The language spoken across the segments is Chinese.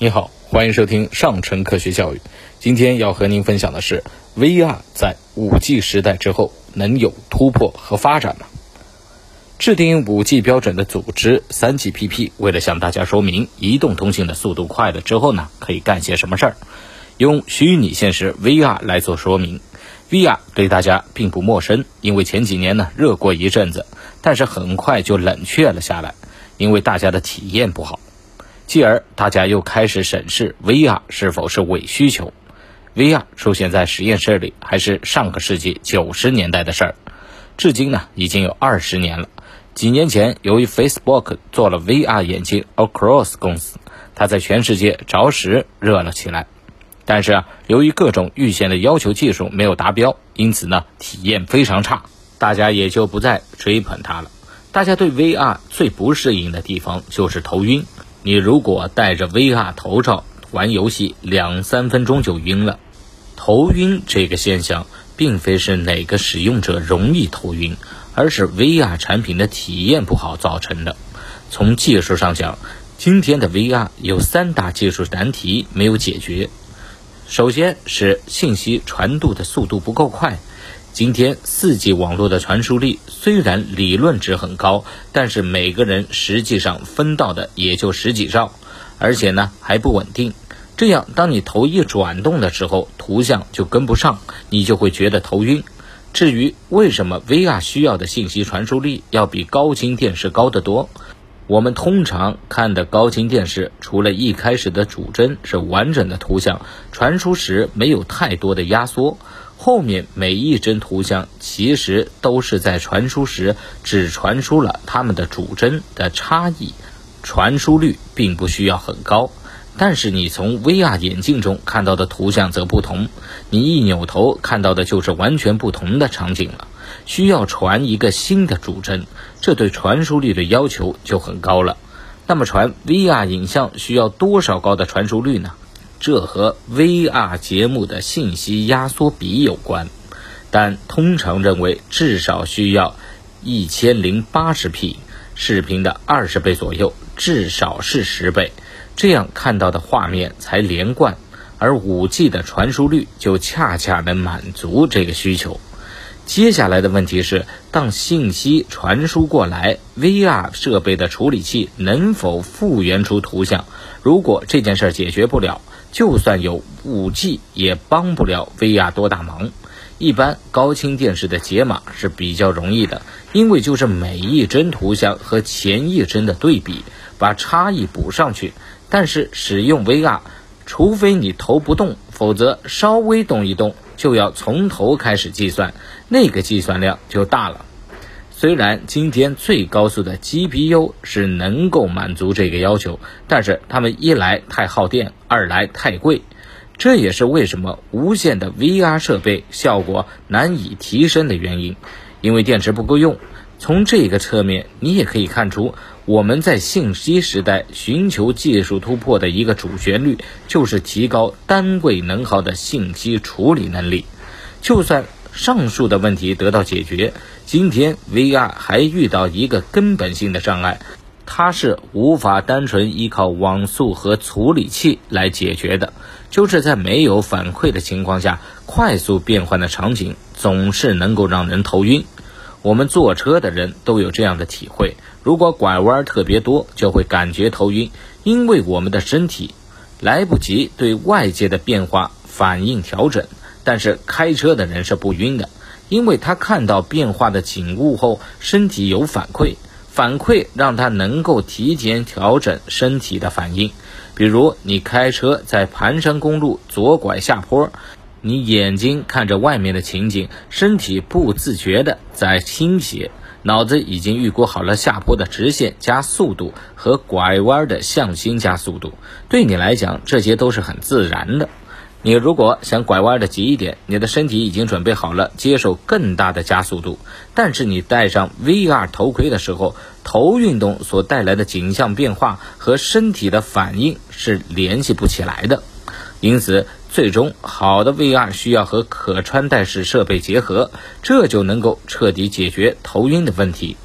你好，欢迎收听上城科学教育。今天要和您分享的是，VR 在 5G 时代之后能有突破和发展吗？制定 5G 标准的组织 3GPP 为了向大家说明移动通信的速度快了之后呢，可以干些什么事儿，用虚拟现实 VR 来做说明。VR 对大家并不陌生，因为前几年呢热过一阵子，但是很快就冷却了下来，因为大家的体验不好。继而，大家又开始审视 VR 是否是伪需求。VR 出现在实验室里还是上个世纪九十年代的事儿，至今呢已经有二十年了。几年前，由于 Facebook 做了 VR 眼镜 Oculus 公司，它在全世界着实热了起来。但是啊，由于各种预先的要求技术没有达标，因此呢体验非常差，大家也就不再追捧它了。大家对 VR 最不适应的地方就是头晕。你如果戴着 VR 头罩玩游戏，两三分钟就晕了。头晕这个现象，并非是哪个使用者容易头晕，而是 VR 产品的体验不好造成的。从技术上讲，今天的 VR 有三大技术难题没有解决。首先是信息传渡的速度不够快。今天四 G 网络的传输力虽然理论值很高，但是每个人实际上分到的也就十几兆，而且呢还不稳定。这样，当你头一转动的时候，图像就跟不上，你就会觉得头晕。至于为什么 VR 需要的信息传输力要比高清电视高得多？我们通常看的高清电视，除了一开始的主帧是完整的图像，传输时没有太多的压缩。后面每一帧图像其实都是在传输时只传输了它们的主帧的差异，传输率并不需要很高。但是你从 VR 眼镜中看到的图像则不同，你一扭头看到的就是完全不同的场景了，需要传一个新的主帧，这对传输率的要求就很高了。那么传 VR 影像需要多少高的传输率呢？这和 VR 节目的信息压缩比有关，但通常认为至少需要一千零八十 P 视频的二十倍左右，至少是十倍，这样看到的画面才连贯。而 5G 的传输率就恰恰能满足这个需求。接下来的问题是，当信息传输过来，VR 设备的处理器能否复原出图像？如果这件事解决不了，就算有 5G 也帮不了 VR 多大忙。一般高清电视的解码是比较容易的，因为就是每一帧图像和前一帧的对比，把差异补上去。但是使用 VR，除非你头不动，否则稍微动一动就要从头开始计算，那个计算量就大了。虽然今天最高速的 GPU 是能够满足这个要求，但是它们一来太耗电，二来太贵。这也是为什么无线的 VR 设备效果难以提升的原因，因为电池不够用。从这个侧面，你也可以看出，我们在信息时代寻求技术突破的一个主旋律，就是提高单位能耗的信息处理能力。就算上述的问题得到解决，今天 VR 还遇到一个根本性的障碍，它是无法单纯依靠网速和处理器来解决的。就是在没有反馈的情况下，快速变换的场景总是能够让人头晕。我们坐车的人都有这样的体会：如果拐弯特别多，就会感觉头晕，因为我们的身体来不及对外界的变化反应调整。但是开车的人是不晕的，因为他看到变化的景物后，身体有反馈，反馈让他能够提前调整身体的反应。比如你开车在盘山公路左拐下坡，你眼睛看着外面的情景，身体不自觉的在倾斜，脑子已经预估好了下坡的直线加速度和拐弯的向心加速度，对你来讲这些都是很自然的。你如果想拐弯的急一点，你的身体已经准备好了接受更大的加速度，但是你戴上 VR 头盔的时候，头运动所带来的景象变化和身体的反应是联系不起来的，因此最终好的 VR 需要和可穿戴式设备结合，这就能够彻底解决头晕的问题。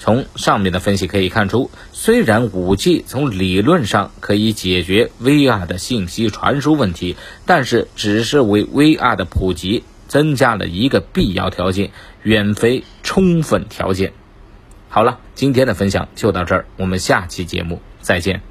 从上面的分析可以看出，虽然 5G 从理论上可以解决 VR 的信息传输问题，但是只是为 VR 的普及增加了一个必要条件，远非充分条件。好了，今天的分享就到这儿，我们下期节目再见。